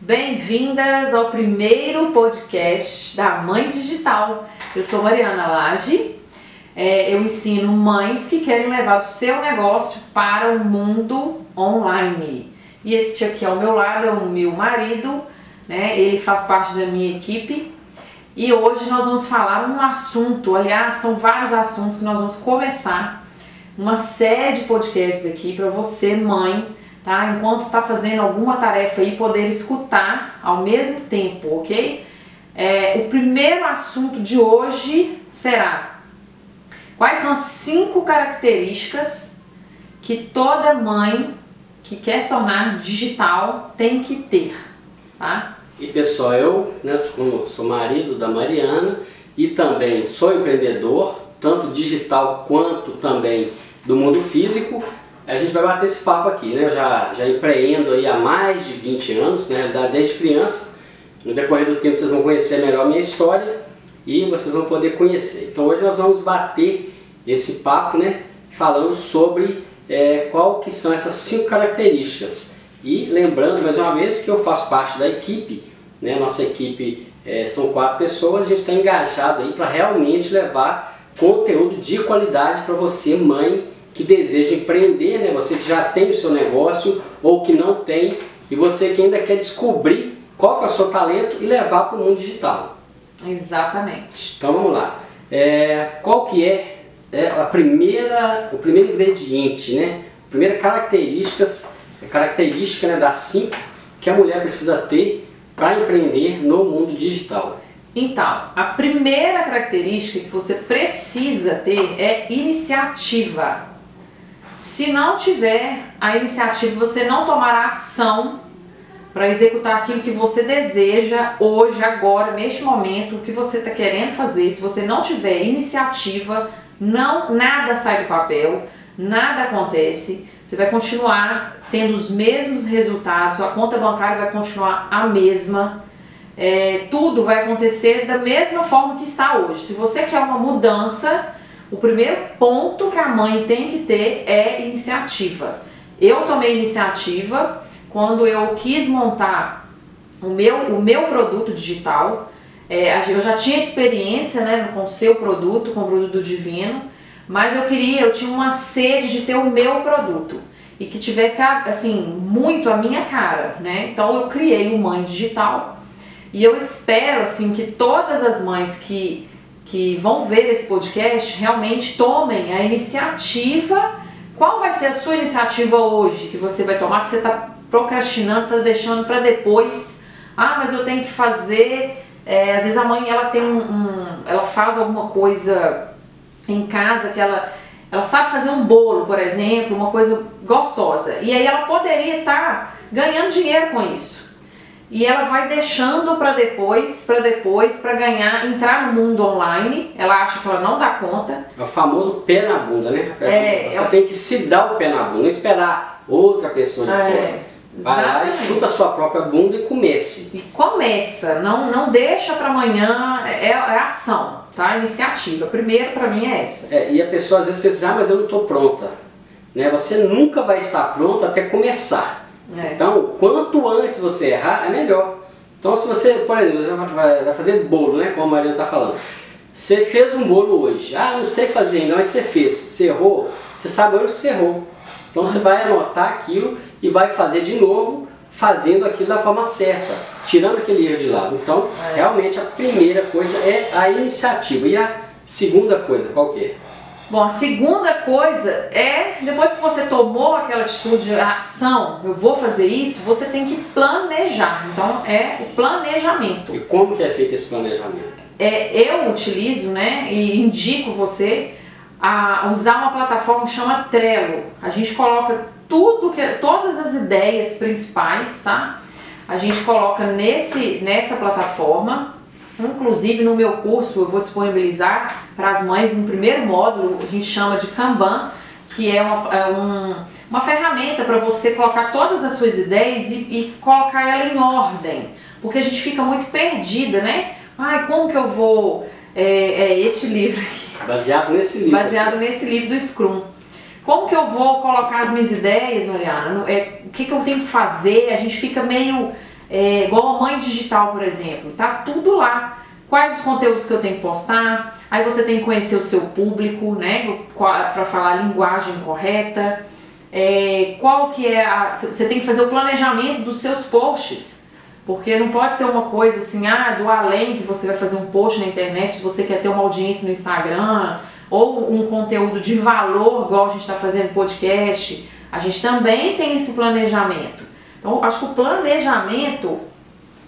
Bem-vindas ao primeiro podcast da Mãe Digital. Eu sou Mariana Lage. É, eu ensino mães que querem levar o seu negócio para o mundo online. E este aqui ao meu lado é o meu marido, né? Ele faz parte da minha equipe. E hoje nós vamos falar um assunto, aliás, são vários assuntos que nós vamos começar uma série de podcasts aqui para você, mãe, tá? Enquanto está fazendo alguma tarefa aí, poder escutar ao mesmo tempo, ok? É, o primeiro assunto de hoje será quais são as cinco características que toda mãe que quer se tornar digital tem que ter, tá? E pessoal, eu né, sou marido da Mariana e também sou empreendedor, tanto digital quanto também do mundo físico. A gente vai bater esse papo aqui, né? Eu já, já empreendo aí há mais de 20 anos, né? desde criança. No decorrer do tempo vocês vão conhecer melhor a minha história e vocês vão poder conhecer. Então hoje nós vamos bater esse papo, né? Falando sobre é, qual que são essas cinco características. E lembrando mais uma vez que eu faço parte da equipe, né? Nossa equipe é, são quatro pessoas, a gente está engajado aí para realmente levar conteúdo de qualidade para você, mãe, que deseja empreender, né? Você que já tem o seu negócio ou que não tem e você que ainda quer descobrir qual que é o seu talento e levar para o mundo digital. Exatamente. Então vamos lá. É, qual que é, é, a primeira, o primeiro ingrediente, né? A primeira características, característica né, das cinco que a mulher precisa ter para empreender no mundo digital. Então, a primeira característica que você precisa ter é iniciativa. Se não tiver a iniciativa, você não tomará ação para executar aquilo que você deseja hoje, agora, neste momento, o que você está querendo fazer. Se você não tiver iniciativa, não nada sai do papel, nada acontece. Você vai continuar tendo os mesmos resultados, a conta bancária vai continuar a mesma é, tudo vai acontecer da mesma forma que está hoje. Se você quer uma mudança, o primeiro ponto que a mãe tem que ter é iniciativa. Eu tomei iniciativa quando eu quis montar o meu, o meu produto digital. É, eu já tinha experiência né, com o seu produto, com o produto divino, mas eu queria, eu tinha uma sede de ter o meu produto e que tivesse assim muito a minha cara, né? Então eu criei o Mãe Digital e eu espero assim que todas as mães que, que vão ver esse podcast realmente tomem a iniciativa. Qual vai ser a sua iniciativa hoje que você vai tomar que você está procrastinando, está deixando para depois? Ah, mas eu tenho que fazer. É, às vezes a mãe ela tem um, um, ela faz alguma coisa em casa que ela ela sabe fazer um bolo, por exemplo, uma coisa gostosa. E aí ela poderia estar tá ganhando dinheiro com isso e ela vai deixando para depois, para depois, para ganhar, entrar no mundo online. Ela acha que ela não dá conta. É o famoso pé na bunda, né? É, Você é tem que se dar o pé na bunda, não esperar outra pessoa de é, fora. Vai lá e chuta a sua própria bunda e comece. E começa, não, não deixa para amanhã, é, é ação, tá? Iniciativa. Primeiro para mim é essa. É, e a pessoa às vezes pensa, ah, mas eu não estou pronta. Né? Você nunca vai estar pronta até começar. É. Então, quanto antes você errar, é melhor. Então, se você, por exemplo, vai, fazer bolo, né? Como a Mariana está falando. Você fez um bolo hoje. Ah, não sei fazer ainda, mas você fez. Você errou, você sabe onde que você errou. Então, você vai anotar aquilo e vai fazer de novo, fazendo aquilo da forma certa, tirando aquele erro de lado. Então, é. realmente, a primeira coisa é a iniciativa. E a segunda coisa, qual que é? Bom, a segunda coisa é, depois que você tomou aquela atitude, a ação, eu vou fazer isso, você tem que planejar. Então, é o planejamento. E como que é feito esse planejamento? É, eu utilizo, né, e indico você a usar uma plataforma que chama Trello. A gente coloca tudo que, todas as ideias principais, tá? A gente coloca nesse, nessa plataforma Inclusive no meu curso eu vou disponibilizar para as mães no primeiro módulo, a gente chama de Kanban, que é uma, é um, uma ferramenta para você colocar todas as suas ideias e, e, colocar ela em ordem, porque a gente fica muito perdida, né? Ai, como que eu vou. É, é este livro aqui. Baseado nesse livro. Baseado nesse livro do Scrum. Como que eu vou colocar as minhas ideias, Mariana? É, o que, que eu tenho que fazer? A gente fica meio é, igual a mãe digital, por exemplo, tá tudo lá. Quais os conteúdos que eu tenho que postar? Aí você tem que conhecer o seu público, né, para falar a linguagem correta. É, qual que é a, você tem que fazer o planejamento dos seus posts, porque não pode ser uma coisa assim, ah, do além que você vai fazer um post na internet, se você quer ter uma audiência no Instagram, ou um conteúdo de valor, igual a gente está fazendo podcast, a gente também tem esse planejamento. Então, acho que o planejamento,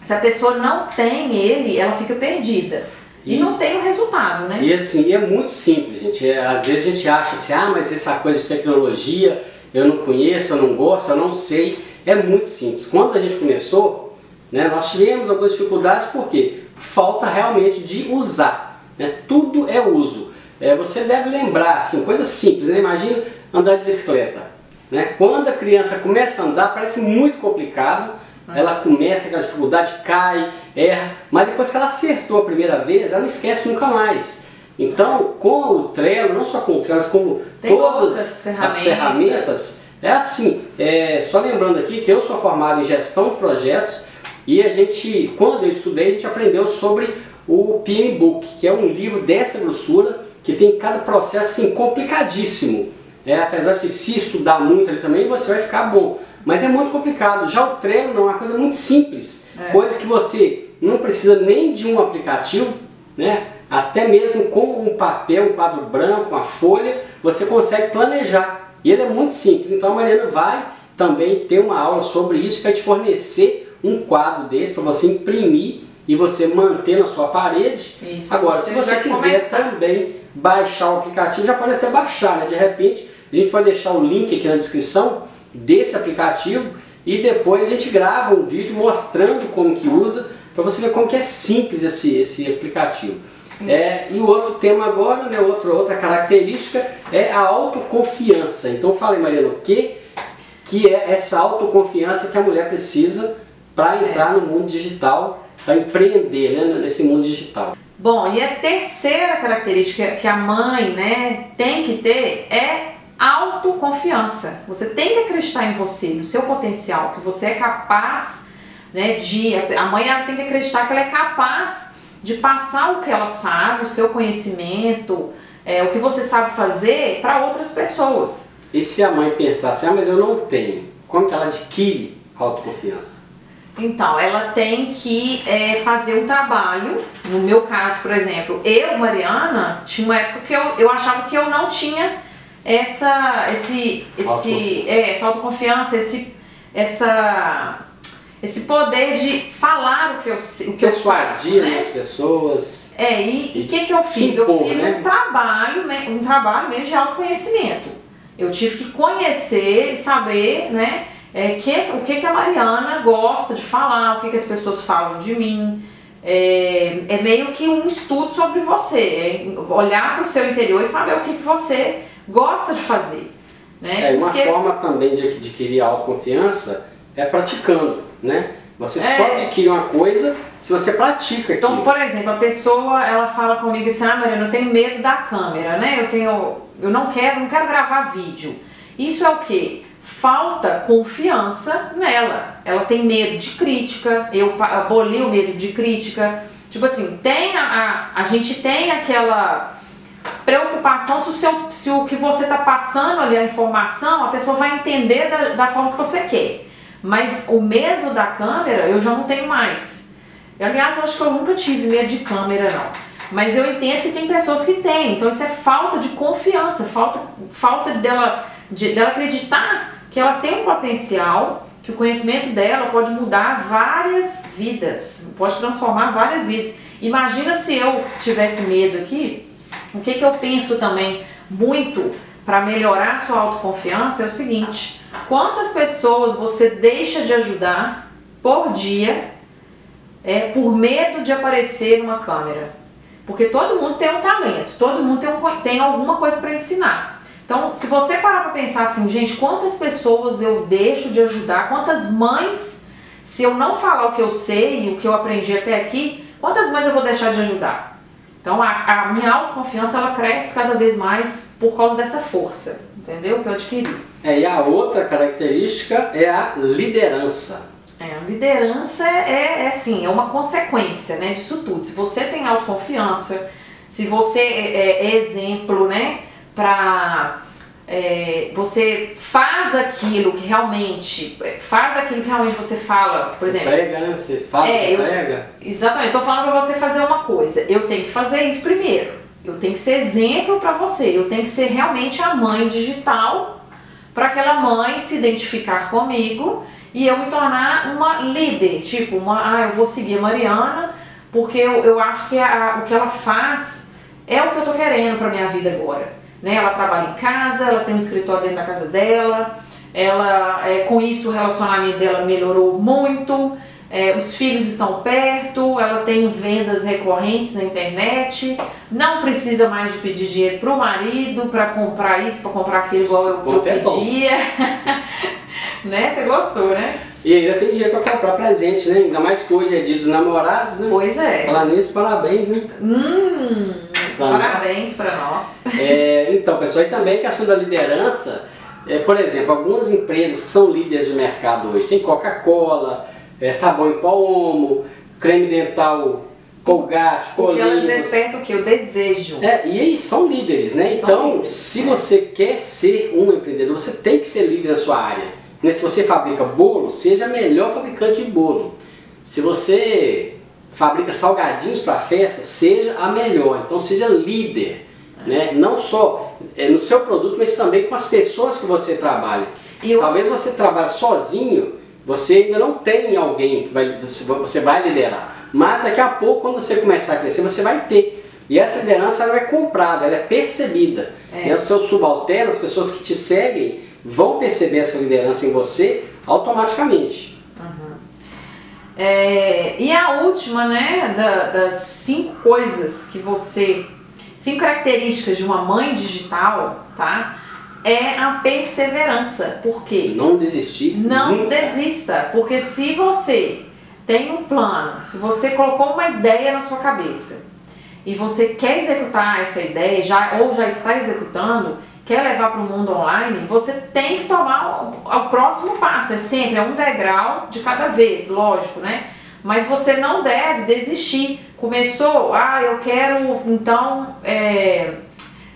se a pessoa não tem ele, ela fica perdida. E, e não tem o resultado, né? E assim, é muito simples, gente. É, às vezes a gente acha assim, ah, mas essa coisa de tecnologia eu não conheço, eu não gosto, eu não sei. É muito simples. Quando a gente começou, né, nós tivemos algumas dificuldades, por quê? Falta realmente de usar. Né? Tudo é uso. É, você deve lembrar, assim, coisa simples, né? Imagina andar de bicicleta. Né? Quando a criança começa a andar, parece muito complicado, ah. ela começa aquela dificuldade, cai, erra, mas depois que ela acertou a primeira vez, ela não esquece nunca mais. Então, com o Trello, não só com o Trello, mas como Tem todas ferramentas. as ferramentas, é assim, é, só lembrando aqui que eu sou formado em gestão de projetos e a gente, quando eu estudei, a gente aprendeu sobre o PM Book, que é um livro dessa grossura, que tem cada processo assim, complicadíssimo. É, apesar de que se estudar muito ali também, você vai ficar bom. Mas é muito complicado. Já o Trello não é uma coisa muito simples. É. Coisa que você não precisa nem de um aplicativo, né? Até mesmo com um papel, um quadro branco, uma folha, você consegue planejar. E ele é muito simples. Então a Mariana vai também ter uma aula sobre isso para te fornecer um quadro desse para você imprimir e você manter na sua parede. Isso, Agora, se você quiser começar. também baixar o aplicativo, já pode até baixar, né? De repente, a gente pode deixar o link aqui na descrição desse aplicativo e depois a gente grava um vídeo mostrando como que usa para você ver como que é simples esse, esse aplicativo. É, e o outro tema agora, né, outra, outra característica é a autoconfiança. Então fala aí, Mariana, o que, que é essa autoconfiança que a mulher precisa para entrar no mundo digital, para empreender né, nesse mundo digital? Bom, e a terceira característica que a mãe né, tem que ter é autoconfiança. Você tem que acreditar em você, no seu potencial, que você é capaz né, de. A mãe ela tem que acreditar que ela é capaz de passar o que ela sabe, o seu conhecimento, é, o que você sabe fazer para outras pessoas. E se a mãe pensar assim, ah, mas eu não tenho, como que ela adquire autoconfiança? Então, ela tem que é, fazer um trabalho. No meu caso, por exemplo, eu, Mariana, tinha uma época que eu, eu achava que eu não tinha essa, esse, esse, é, essa autoconfiança, esse, essa, esse poder de falar o que eu, o que eu faço. Né? as pessoas. É, e o que, que eu fiz? Impor, eu fiz né? um trabalho, um trabalho mesmo de autoconhecimento. Eu tive que conhecer e saber, né? é, que, o que, que a Mariana gosta de falar, o que, que as pessoas falam de mim. É, é meio que um estudo sobre você, é olhar para o seu interior e saber o que, que você gosta de fazer. Né? É, uma Porque... forma também de adquirir autoconfiança é praticando, né? Você é. só adquire uma coisa se você pratica Então, por exemplo, a pessoa ela fala comigo assim, ah Mariana, eu tenho medo da câmera, né? Eu tenho. Eu não quero, não quero gravar vídeo. Isso é o que? falta confiança nela. Ela tem medo de crítica, eu aboli o medo de crítica. Tipo assim, tem a, a, a gente tem aquela preocupação se o, seu, se o que você está passando ali, a informação, a pessoa vai entender da, da forma que você quer. Mas o medo da câmera eu já não tenho mais. Aliás, eu acho que eu nunca tive medo de câmera, não. Mas eu entendo que tem pessoas que têm. Então isso é falta de confiança, falta, falta dela, de, dela acreditar que ela tem um potencial, que o conhecimento dela pode mudar várias vidas, pode transformar várias vidas. Imagina se eu tivesse medo aqui, o que, que eu penso também muito para melhorar a sua autoconfiança é o seguinte: quantas pessoas você deixa de ajudar por dia é, por medo de aparecer numa câmera? Porque todo mundo tem um talento, todo mundo tem, um, tem alguma coisa para ensinar. Então, se você parar para pensar assim, gente, quantas pessoas eu deixo de ajudar, quantas mães, se eu não falar o que eu sei e o que eu aprendi até aqui, quantas mães eu vou deixar de ajudar? Então, a, a minha autoconfiança ela cresce cada vez mais por causa dessa força, entendeu? Que eu adquiri. É, e a outra característica é a liderança. É, a liderança é, é assim, é uma consequência, né, disso tudo. Se você tem autoconfiança, se você é, é, é exemplo, né, para é, você faz aquilo que realmente faz aquilo que realmente você fala, por você exemplo. Prega, né? Você fala, É, eu- prega. Exatamente, tô falando pra você fazer uma coisa. Eu tenho que fazer isso primeiro. Eu tenho que ser exemplo pra você. Eu tenho que ser realmente a mãe digital para aquela mãe se identificar comigo e eu me tornar uma líder. Tipo, uma, ah, eu vou seguir a Mariana porque eu, eu acho que a- o que ela faz é o que eu tô querendo pra minha vida agora. Né? Ela trabalha em casa, ela tem um escritório dentro da casa dela, ela é, com isso o relacionamento dela melhorou muito. É, os filhos estão perto, ela tem vendas recorrentes na internet, não precisa mais de pedir dinheiro pro marido para comprar isso, para comprar aquilo igual eu, eu é pedia. né? Você gostou, né? E ainda tem dinheiro pra comprar presente, né? Ainda mais que hoje é dia dos namorados, né? Pois é. Falar nisso, parabéns, né? Hum, parabéns para nós. É, então, pessoal, e também a questão da liderança, é, por exemplo, algumas empresas que são líderes de mercado hoje, tem Coca-Cola, é, sabão em pó Omo, creme dental Colgate, Porque elas despertam o que? O desejo. É, e aí são líderes, né? São Então, líderes, se você quer ser um empreendedor, você tem que ser líder na sua área. Né? Se você fabrica bolo, seja melhor fabricante de bolo. Se você fabrica salgadinhos para festa, seja a melhor. Então, seja líder. Né? Não só é, no seu produto, mas também com as pessoas que você trabalha. E o- Talvez você trabalhe sozinho, você ainda não tem alguém que vai, você vai liderar. Mas daqui a pouco, quando você começar a crescer, você vai ter. E essa liderança ela é comprada, ela é percebida. É. E os seus subalternos, as pessoas que te seguem, vão perceber essa liderança em você automaticamente. É, e a última, né, da- das cinco coisas que você. Cinco características de uma mãe digital, tá? É a perseverança. Por quê? Não desistir. Não nunca. desista, porque se você tem um plano, se você colocou uma ideia na sua cabeça e você quer executar essa ideia já ou já está executando, quer levar para o mundo online, você tem que tomar o, o próximo passo. É sempre é um degrau de cada vez, lógico, né? Mas você não deve desistir. Começou, ah, eu quero então é,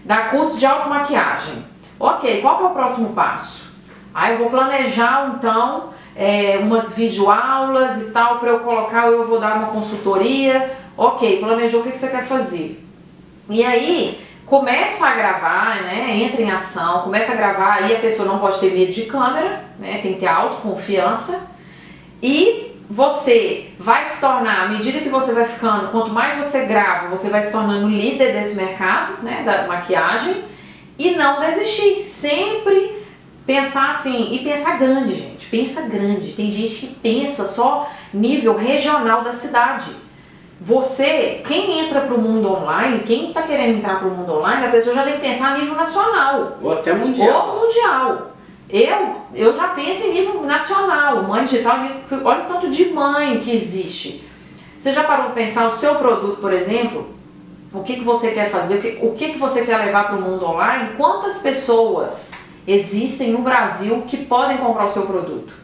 dar curso de automaquiagem. Ok, qual que é o próximo passo? Aí eu vou planejar então é, umas videoaulas e tal para eu colocar, eu vou dar uma consultoria. Ok, planejou o que, que você quer fazer. E aí começa a gravar, né? Entra em ação, começa a gravar, aí a pessoa não pode ter medo de câmera, né? Tem que ter autoconfiança. E você vai se tornar, à medida que você vai ficando, quanto mais você grava, você vai se tornando líder desse mercado, né? Da maquiagem. E não desistir. Sempre pensar assim, e pensar grande, gente. Pensa grande. Tem gente que pensa só nível regional da cidade. Você, quem entra para o mundo online, quem está querendo entrar para o mundo online, a pessoa já tem que pensar a nível nacional Ou até mundial. ou mundial. Eu, eu já penso em nível nacional, mãe digital, olha o tanto de mãe que existe. Você já parou para pensar o seu produto, por exemplo? O que, que você quer fazer? O que, o que, que você quer levar para o mundo online? Quantas pessoas existem no Brasil que podem comprar o seu produto?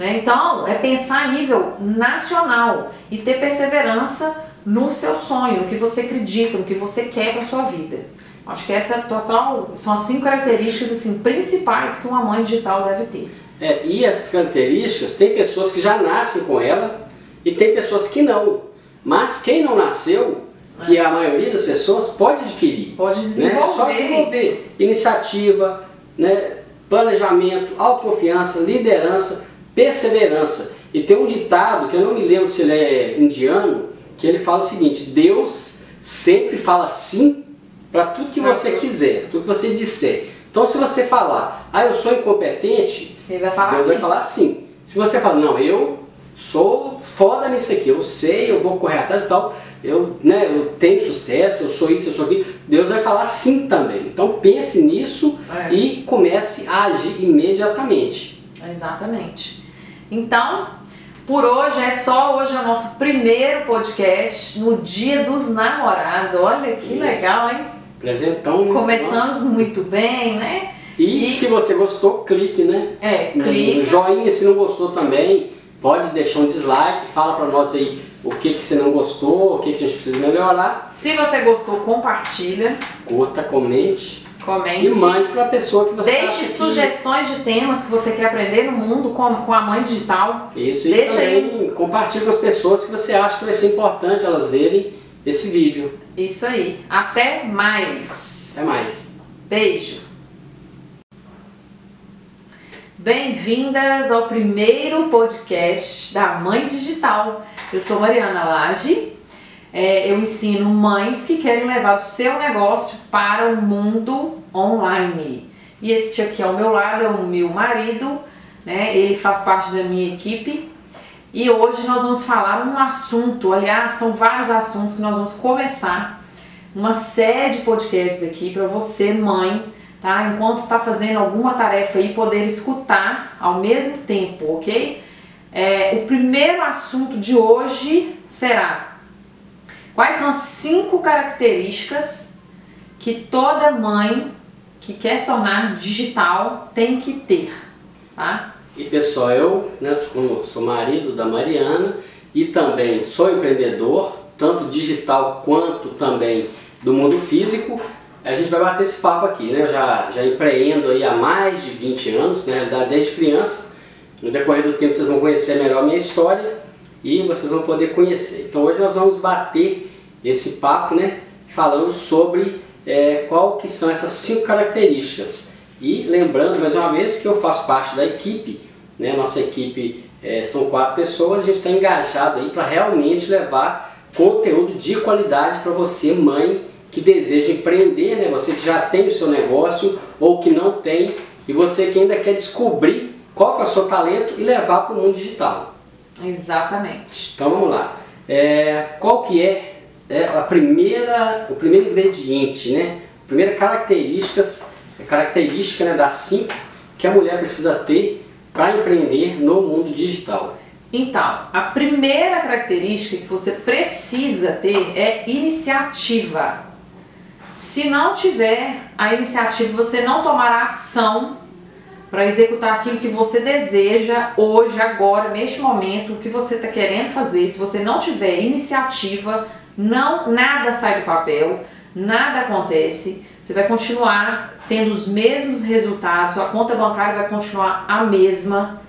Né? Então, é pensar a nível nacional e ter perseverança no seu sonho, no que você acredita, no que você quer para sua vida. Acho que essa é total, são as cinco características assim principais que uma mãe digital deve ter. É, e essas características, tem pessoas que já nascem com ela e tem pessoas que não. Mas quem não nasceu, que é a maioria das pessoas, pode adquirir. Pode né? desenvolver. É só desenvolver iniciativa, né? planejamento, autoconfiança, liderança, perseverança. E tem um ditado, que eu não me lembro se ele é indiano, que ele fala o seguinte, Deus sempre fala sim para tudo que você quiser, tudo que você disser. Então se você falar, ah, eu sou incompetente, Ele vai falar Deus assim. vai falar sim. Se você fala, não, eu sou foda nisso aqui, eu sei, eu vou correr atrás e tal, eu, né, eu tenho sucesso, eu sou isso, eu sou aquilo, Deus vai falar sim também. Então pense nisso É. e comece a agir imediatamente. Exatamente. Então, por hoje é só hoje é o nosso primeiro podcast no Dia dos Namorados. Olha que Isso. legal, hein? Presentão. Começamos nossa. muito bem, né? E, E- se você gostou, clique, né? É, No clica. joinha, se não gostou também, pode deixar um dislike, fala para nós aí o que, que você não gostou, o que, que a gente precisa melhorar. Se você gostou, compartilha. Curta, comente. Comente. E mande para a pessoa que você Deixe sugestões de temas que você quer aprender no mundo com, com a mãe digital. Isso, Deixa e também aí. compartilhe com as pessoas que você acha que vai ser importante elas verem esse vídeo. Isso aí. Até mais. Até mais. Beijo. Bem-vindas ao primeiro podcast da Mãe Digital. Eu sou Mariana Lage. É, eu ensino mães que querem levar o seu negócio para o mundo online. E este aqui ao meu lado é o meu marido, né? Ele faz parte da minha equipe. E hoje nós vamos falar um assunto, aliás, são vários assuntos que nós vamos começar uma série de podcasts aqui para você, mãe, tá? Enquanto tá fazendo alguma tarefa aí, poder escutar ao mesmo tempo, ok? É, o primeiro assunto de hoje será quais são as cinco características que toda mãe que quer se tornar digital tem que ter, tá? E pessoal, eu né, sou, marido da Mariana e também sou empreendedor, tanto digital quanto também do mundo físico a gente vai bater esse papo aqui, né? Eu já, já empreendo aí há mais de 20 anos, né? Desde criança. No decorrer do tempo vocês vão conhecer melhor a minha história e vocês vão poder conhecer. Então hoje nós vamos bater esse papo, né? Falando sobre é, qual que são essas cinco características. E lembrando mais uma vez que eu faço parte da equipe, né? Nossa equipe é, são quatro pessoas, a gente está engajado aí para realmente levar conteúdo de qualidade para você, mãe, que deseja empreender, né? você que já tem o seu negócio ou que não tem e você que ainda quer descobrir qual que é o seu talento e levar para o mundo digital. Exatamente. Então vamos lá. É, qual que é, é, a primeira, o primeiro ingrediente, né? A primeira características, característica né, das cinco que a mulher precisa ter para empreender no mundo digital. Então, a primeira característica que você precisa ter é iniciativa. Se não tiver a iniciativa, você não tomará ação para executar aquilo que você deseja hoje, agora, neste momento, o que você está querendo fazer. Se você não tiver iniciativa, não nada sai do papel, nada acontece. Você vai continuar tendo os mesmos resultados, a conta bancária vai continuar a mesma.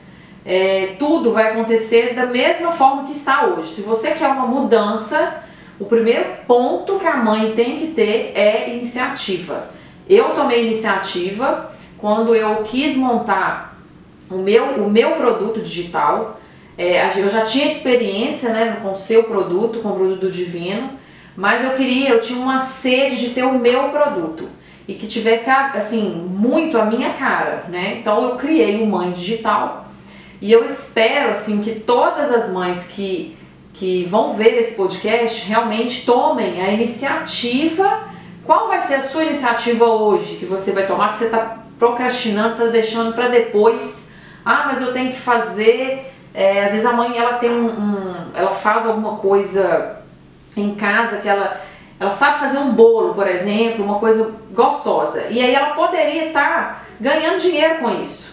É, tudo vai acontecer da mesma forma que está hoje. Se você quer uma mudança, o primeiro ponto que a mãe tem que ter é iniciativa. Eu tomei iniciativa quando eu quis montar o meu, o meu produto digital. É, eu já tinha experiência né, com o seu produto, com o produto Divino, mas eu queria, eu tinha uma sede de ter o meu produto e que tivesse assim muito a minha cara, né? Então eu criei o Mãe Digital e eu espero assim que todas as mães que que vão ver esse podcast realmente tomem a iniciativa. Qual vai ser a sua iniciativa hoje que você vai tomar, que você está procrastinando, está deixando para depois? Ah, mas eu tenho que fazer. É, às vezes a mãe ela tem um, um, ela faz alguma coisa em casa que ela ela sabe fazer um bolo, por exemplo, uma coisa gostosa. E aí ela poderia estar tá ganhando dinheiro com isso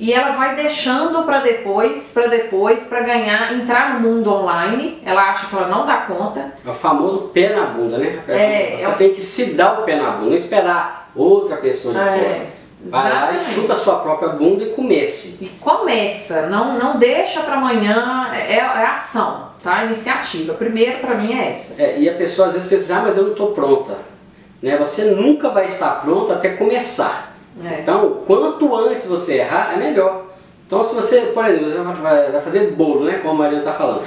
e ela vai deixando para depois, para depois, para ganhar, entrar no mundo online. Ela acha que ela não dá conta. É o famoso pé na bunda, né? É, Você é tem que se dar o pé na bunda, não esperar outra pessoa de é, fora. Vai lá e chuta a sua própria bunda e comece. E começa, não, não deixa para amanhã, é, é ação, tá? Iniciativa. Primeiro para mim é essa. É, e a pessoa às vezes pensa, ah, mas eu não estou pronta. Né? Você nunca vai estar pronta até começar. É. Então, quanto antes você errar, é melhor. Então, se você, por exemplo, vai fazer bolo, né? Como a Maria está falando.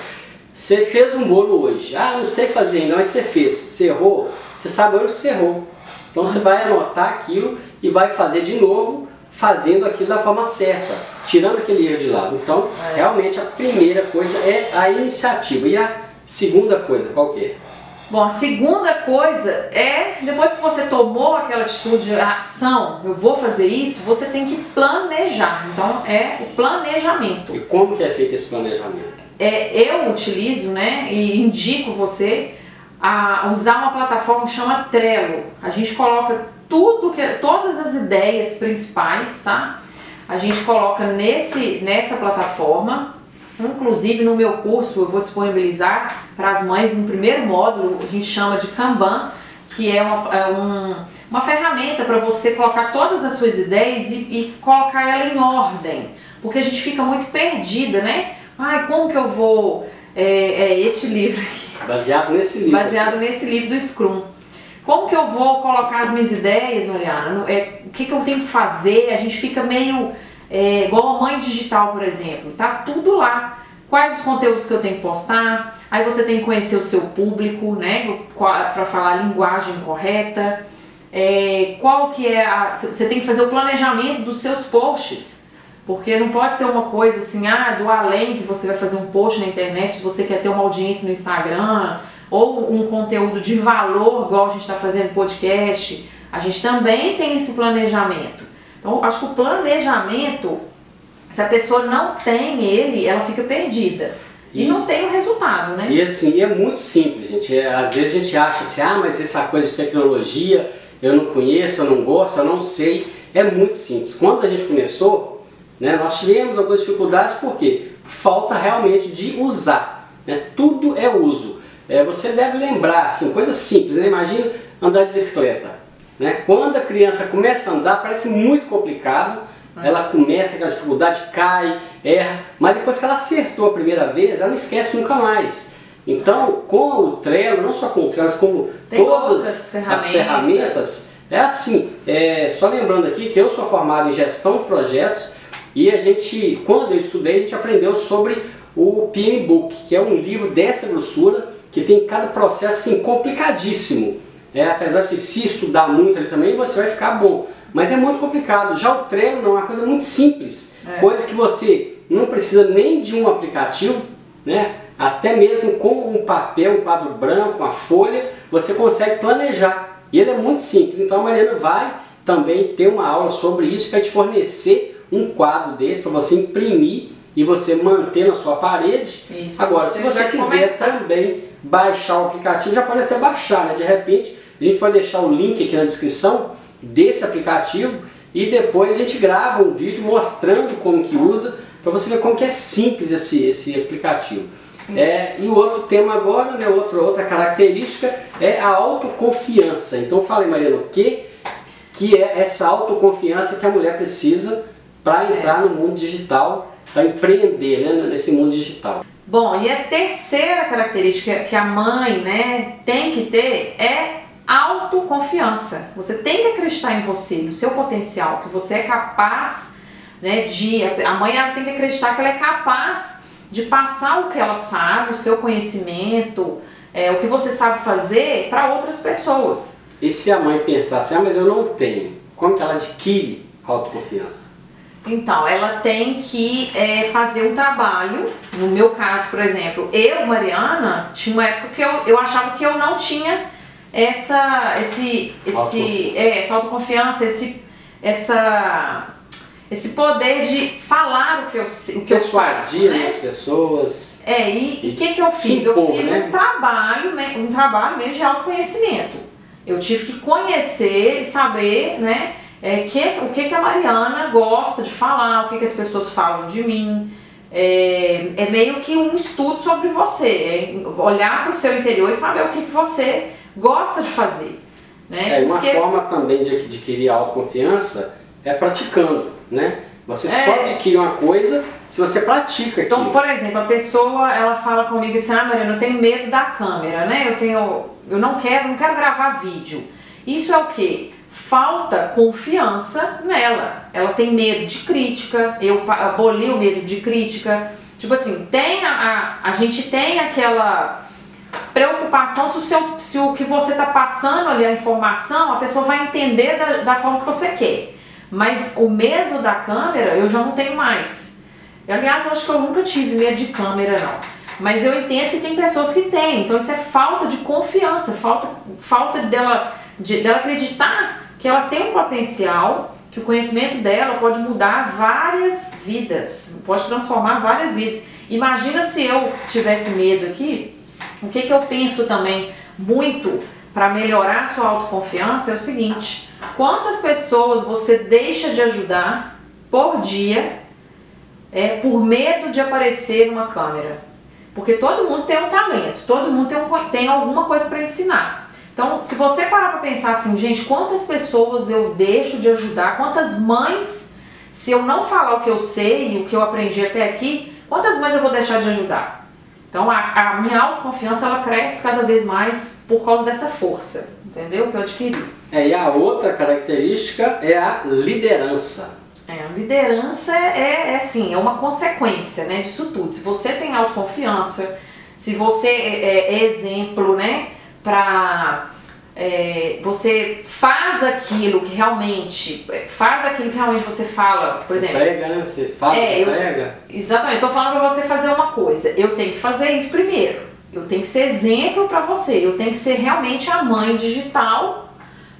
Você fez um bolo hoje. Ah, não sei fazer ainda, mas você fez. Você errou, você sabe onde que você errou. Então, você vai anotar aquilo e vai fazer de novo, fazendo aquilo da forma certa, tirando aquele erro de lado. Então, é. realmente, a primeira coisa é a iniciativa. E a segunda coisa, qual que é? Bom, a segunda coisa é, depois que você tomou aquela atitude, a ação, eu vou fazer isso, você tem que planejar. Então, é o planejamento. E como que é feito esse planejamento? É, eu utilizo, né, e indico você a usar uma plataforma que chama Trello. A gente coloca tudo que, todas as ideias principais, tá? A gente coloca nesse, nessa plataforma Inclusive no meu curso eu vou disponibilizar para as mães no primeiro módulo, a gente chama de Kanban, que é uma, é um, uma ferramenta para você colocar todas as suas ideias e, e, colocar ela em ordem. Porque a gente fica muito perdida, né? Ai, como que eu vou. É, é este livro aqui. Baseado nesse livro. Baseado nesse livro do Scrum. Como que eu vou colocar as minhas ideias, Mariana? É, o que, que eu tenho que fazer? A gente fica meio é, igual a mãe digital, por exemplo. Tá tudo lá. Quais os conteúdos que eu tenho que postar? Aí você tem que conhecer o seu público, né? Para falar a linguagem correta. É, qual que é a. Você tem que fazer o planejamento dos seus posts. Porque não pode ser uma coisa assim, ah, do além que você vai fazer um post na internet, se você quer ter uma audiência no Instagram, ou um conteúdo de valor, igual a gente está fazendo podcast, a gente também tem esse planejamento. Então, acho que o planejamento, se a pessoa não tem ele, ela fica perdida. E, e não tem o resultado, né? E assim, é muito simples, gente. É, às vezes a gente acha assim, ah, mas essa coisa de tecnologia eu não conheço, eu não gosto, eu não sei. É muito simples. Quando a gente começou, né, nós tivemos algumas dificuldades, por quê? Falta realmente de usar. Né? Tudo é uso. É, você deve lembrar, assim, coisas simples, né? Imagina andar de bicicleta. Né? Quando a criança começa a andar, parece muito complicado. Ah. Ela começa aquela dificuldade, cai, erra, mas depois que ela acertou a primeira vez, ela não esquece nunca mais. Então, com o Trello, não só com o Trello, mas como Tem todas ferramentas. as ferramentas, é assim, é, só lembrando aqui que eu sou formado em gestão de projetos e a gente, quando eu estudei, a gente aprendeu sobre o PM Book, que é um livro dessa grossura, que tem cada processo assim, complicadíssimo. É, apesar de que se estudar muito ali também, você vai ficar bom. Mas é muito complicado. Já o Trello não é uma coisa muito simples. É. Coisa que você não precisa nem de um aplicativo, né? Até mesmo com um papel, um quadro branco, uma folha, você consegue planejar. E ele é muito simples. Então a Mariana vai também ter uma aula sobre isso para te fornecer um quadro desse para você imprimir e você manter na sua parede. Isso, Agora, se você quiser começar. também baixar o aplicativo, já pode até baixar, né? De repente, a gente pode deixar o link aqui na descrição desse aplicativo e depois a gente grava um vídeo mostrando como que usa para você ver como que é simples esse, esse aplicativo. É, e o outro tema agora, né, outra, outra característica é a autoconfiança. Então fala aí, Mariana, o que, que é essa autoconfiança que a mulher precisa para entrar é. no mundo digital, para empreender né, nesse mundo digital? Bom, e a terceira característica que a mãe né, tem que ter é autoconfiança. Você tem que acreditar em você, no seu potencial, que você é capaz né, de. A mãe ela tem que acreditar que ela é capaz de passar o que ela sabe, o seu conhecimento, é, o que você sabe fazer para outras pessoas. E se a mãe pensar assim, ah, mas eu não tenho, como que ela adquire autoconfiança? Então, ela tem que é, fazer um trabalho. No meu caso, por exemplo, eu, Mariana, tinha uma época que eu, eu achava que eu não tinha essa, esse, esse, é, essa autoconfiança, esse, essa, esse poder de falar o que eu, o que eu faço. Né? as pessoas. É, e o que, que eu fiz? Impor, eu fiz né? um trabalho, um trabalho mesmo de autoconhecimento. Eu tive que conhecer e saber, né? É, que, o que, que a Mariana gosta de falar, o que, que as pessoas falam de mim. É, é meio que um estudo sobre você, é olhar para o seu interior e saber o que, que você gosta de fazer. Né? É, uma Porque... forma também de adquirir autoconfiança é praticando, né? Você é. só adquire uma coisa se você pratica Então, aquilo. por exemplo, a pessoa ela fala comigo assim, ah Mariana, eu tenho medo da câmera, né? Eu tenho. Eu não quero, não quero gravar vídeo. Isso é o que? falta confiança nela. Ela tem medo de crítica, eu aboli o medo de crítica. Tipo assim, tem a, a, a gente tem aquela preocupação se o, seu, se o que você está passando ali, a informação, a pessoa vai entender da, da forma que você quer. Mas o medo da câmera eu já não tenho mais. Aliás, eu acho que eu nunca tive medo de câmera, não. Mas eu entendo que tem pessoas que têm. Então isso é falta de confiança, falta, falta dela, de, dela acreditar que ela tem um potencial, que o conhecimento dela pode mudar várias vidas, pode transformar várias vidas. Imagina se eu tivesse medo aqui, o que, que eu penso também muito para melhorar a sua autoconfiança é o seguinte: quantas pessoas você deixa de ajudar por dia é por medo de aparecer numa câmera. Porque todo mundo tem um talento, todo mundo tem, um, tem alguma coisa para ensinar. Então, se você parar para pensar assim, gente, quantas pessoas eu deixo de ajudar, quantas mães, se eu não falar o que eu sei e o que eu aprendi até aqui, quantas mães eu vou deixar de ajudar? Então, a, a minha autoconfiança ela cresce cada vez mais por causa dessa força, entendeu? Que eu adquiri. É, e a outra característica é a liderança. É, a liderança é, é assim, é uma consequência né, disso tudo. Se você tem autoconfiança, se você é, é, é exemplo, né, para é, você faz aquilo que realmente faz aquilo que realmente você fala, por você exemplo. Prega, né? Você fala, é, prega. Eu, exatamente. Estou falando para você fazer uma coisa. Eu tenho que fazer isso primeiro. Eu tenho que ser exemplo para você. Eu tenho que ser realmente a mãe digital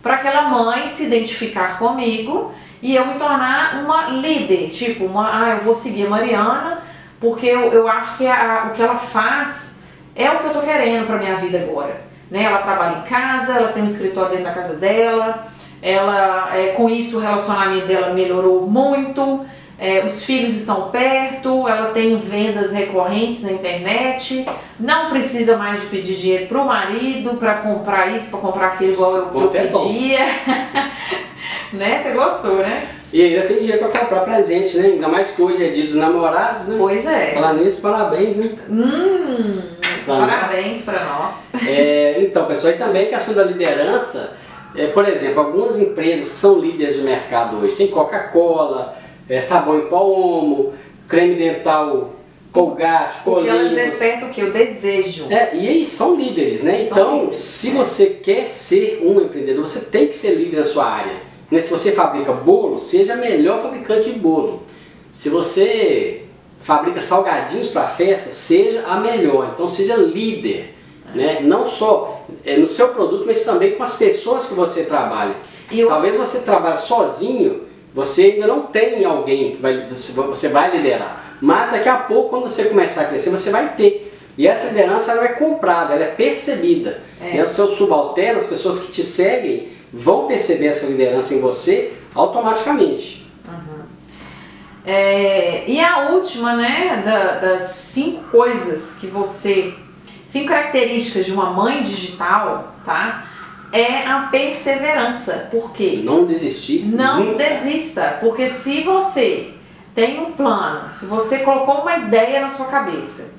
para aquela mãe se identificar comigo e eu me tornar uma líder, tipo, uma, ah, eu vou seguir a Mariana porque eu, eu acho que a, o que ela faz é o que eu tô querendo para minha vida agora. Né? Ela trabalha em casa, ela tem um escritório dentro da casa dela, ela é, com isso o relacionamento dela melhorou muito, é, os filhos estão perto, ela tem vendas recorrentes na internet, não precisa mais de pedir dinheiro pro marido para comprar isso, para comprar aquilo igual eu, eu é pedia. né? Você gostou, né? E ainda tem dinheiro para comprar presente, né? Ainda mais que hoje é dia dos namorados, né? Pois é. Falar nisso, parabéns, né? Hum, parabéns para nós. É, então, pessoal, e também a questão da liderança, é, por exemplo, algumas empresas que são líderes de mercado hoje, tem Coca-Cola, é, sabão em pó creme dental Colgate, Porque elas despertam o que? O desejo. É, e aí são líderes, né? São então, líderes, se você quer ser um empreendedor, você tem que ser líder na sua área. Né? Se você fabrica bolo, seja melhor fabricante de bolo. Se você fabrica salgadinhos para festa, seja a melhor. Então seja líder. É. Né? Não só é, no seu produto, mas também com as pessoas que você trabalha. Eu... Talvez você trabalhe sozinho, você ainda não tem alguém que vai, você vai liderar. Mas daqui a pouco, quando você começar a crescer, você vai ter. E essa liderança ela é comprada, ela é percebida. É. Né? Os seus subalternos, as pessoas que te seguem, vão perceber essa liderança em você automaticamente. É, e a última, né, da, das cinco coisas que você, cinco características de uma mãe digital, tá? é a perseverança. Por quê? Não desistir. Não nunca. desista, porque se você tem um plano, se você colocou uma ideia na sua cabeça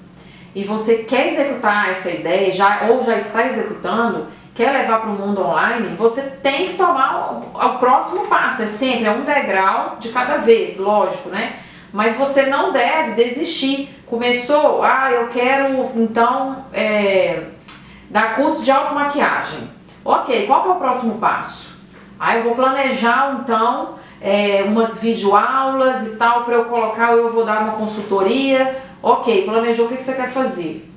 e você quer executar essa ideia já ou já está executando, quer levar para o mundo online, você tem que tomar o, o, próximo passo. É sempre é um degrau de cada vez, lógico, né? Mas você não deve desistir. Começou, ah, eu quero então é, dar curso de automaquiagem. Ok, qual que é o próximo passo? Aí eu vou planejar então é, umas videoaulas e tal para eu colocar, eu vou dar uma consultoria. Ok, planejou o que, que você quer fazer.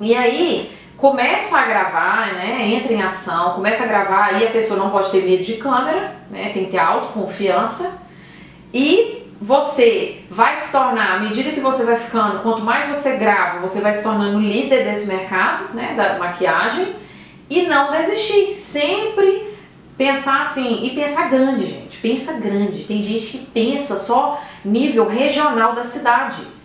E aí começa a gravar, né? Entra em ação, começa a gravar, aí a pessoa não pode ter medo de câmera, né? Tem que ter autoconfiança. E você vai se tornar, à medida que você vai ficando, quanto mais você grava, você vai se tornando líder desse mercado, né? Da maquiagem e não desistir. Sempre pensar assim e pensar grande, gente. Pensa grande. Tem gente que pensa só nível regional da cidade.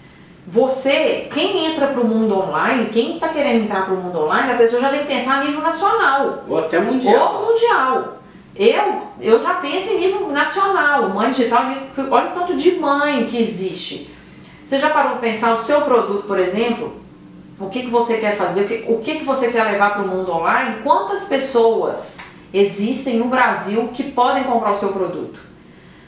Você, quem entra para o mundo online, quem está querendo entrar para o mundo online, a pessoa já tem que pensar a nível nacional. Ou até mundial. Ou mundial. Eu, eu já penso em nível nacional, mãe digital, olha o tanto de mãe que existe. Você já parou para pensar o seu produto, por exemplo? o que, que você quer fazer, o que, o que, que você quer levar para o mundo online, quantas pessoas existem no Brasil que podem comprar o seu produto.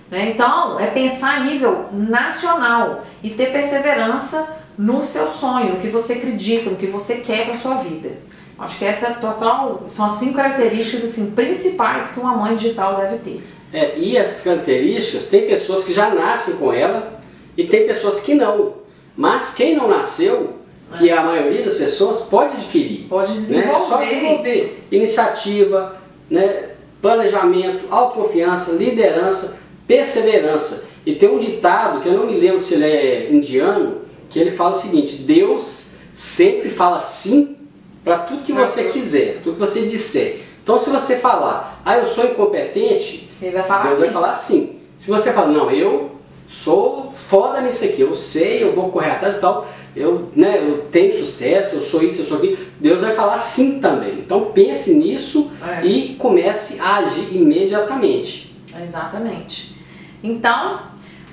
Né? Então, é pensar a nível nacional e ter perseverança no seu sonho, no que você acredita, no que você quer para sua vida. Acho que essa é total, são as cinco características assim, principais que uma mãe digital deve ter. É, e essas características, tem pessoas que já nascem com ela e tem pessoas que não. Mas quem não nasceu que a maioria das pessoas pode adquirir. Pode desenvolver. Né? Só desenvolver iniciativa, né? planejamento, autoconfiança, liderança, perseverança. E tem um ditado, que eu não me lembro se ele é indiano, que ele fala o seguinte, Deus sempre fala sim para tudo que você quiser, tudo que você disser. Então se você falar, ah, eu sou incompetente, ele vai falar Deus sim. vai falar sim. Se você falar, não, eu sou foda nisso aqui, eu sei, eu vou correr atrás e tal, eu, né, eu tenho sucesso, eu sou isso, eu sou aquilo. Deus vai falar sim também. Então pense nisso É. e comece a agir imediatamente. Exatamente. Então,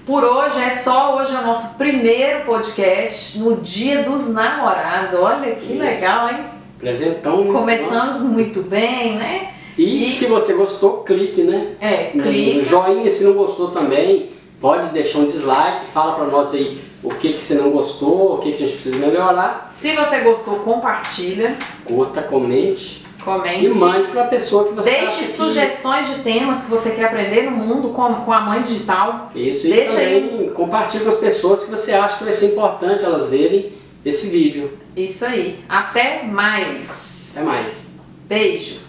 por hoje é só hoje é o nosso primeiro podcast no Dia dos Namorados. Olha que Isso. legal, hein? Presentão. Começamos nossa. muito bem, né? E, E- se você gostou, clique, né? É, clica. joinha, se não gostou também, pode deixar um dislike, fala pra nós aí o que, que você não gostou, o que, que a gente precisa melhorar. Se você gostou, compartilha, Curta, comente comente. e mande pra pessoa que você Deixe que... sugestões de temas que você quer aprender no mundo com, com a mãe digital. Isso, e Deixa também compartilhe com as pessoas que você acha que vai ser importante elas verem esse vídeo. Isso aí. Até mais. Até mais. Beijo.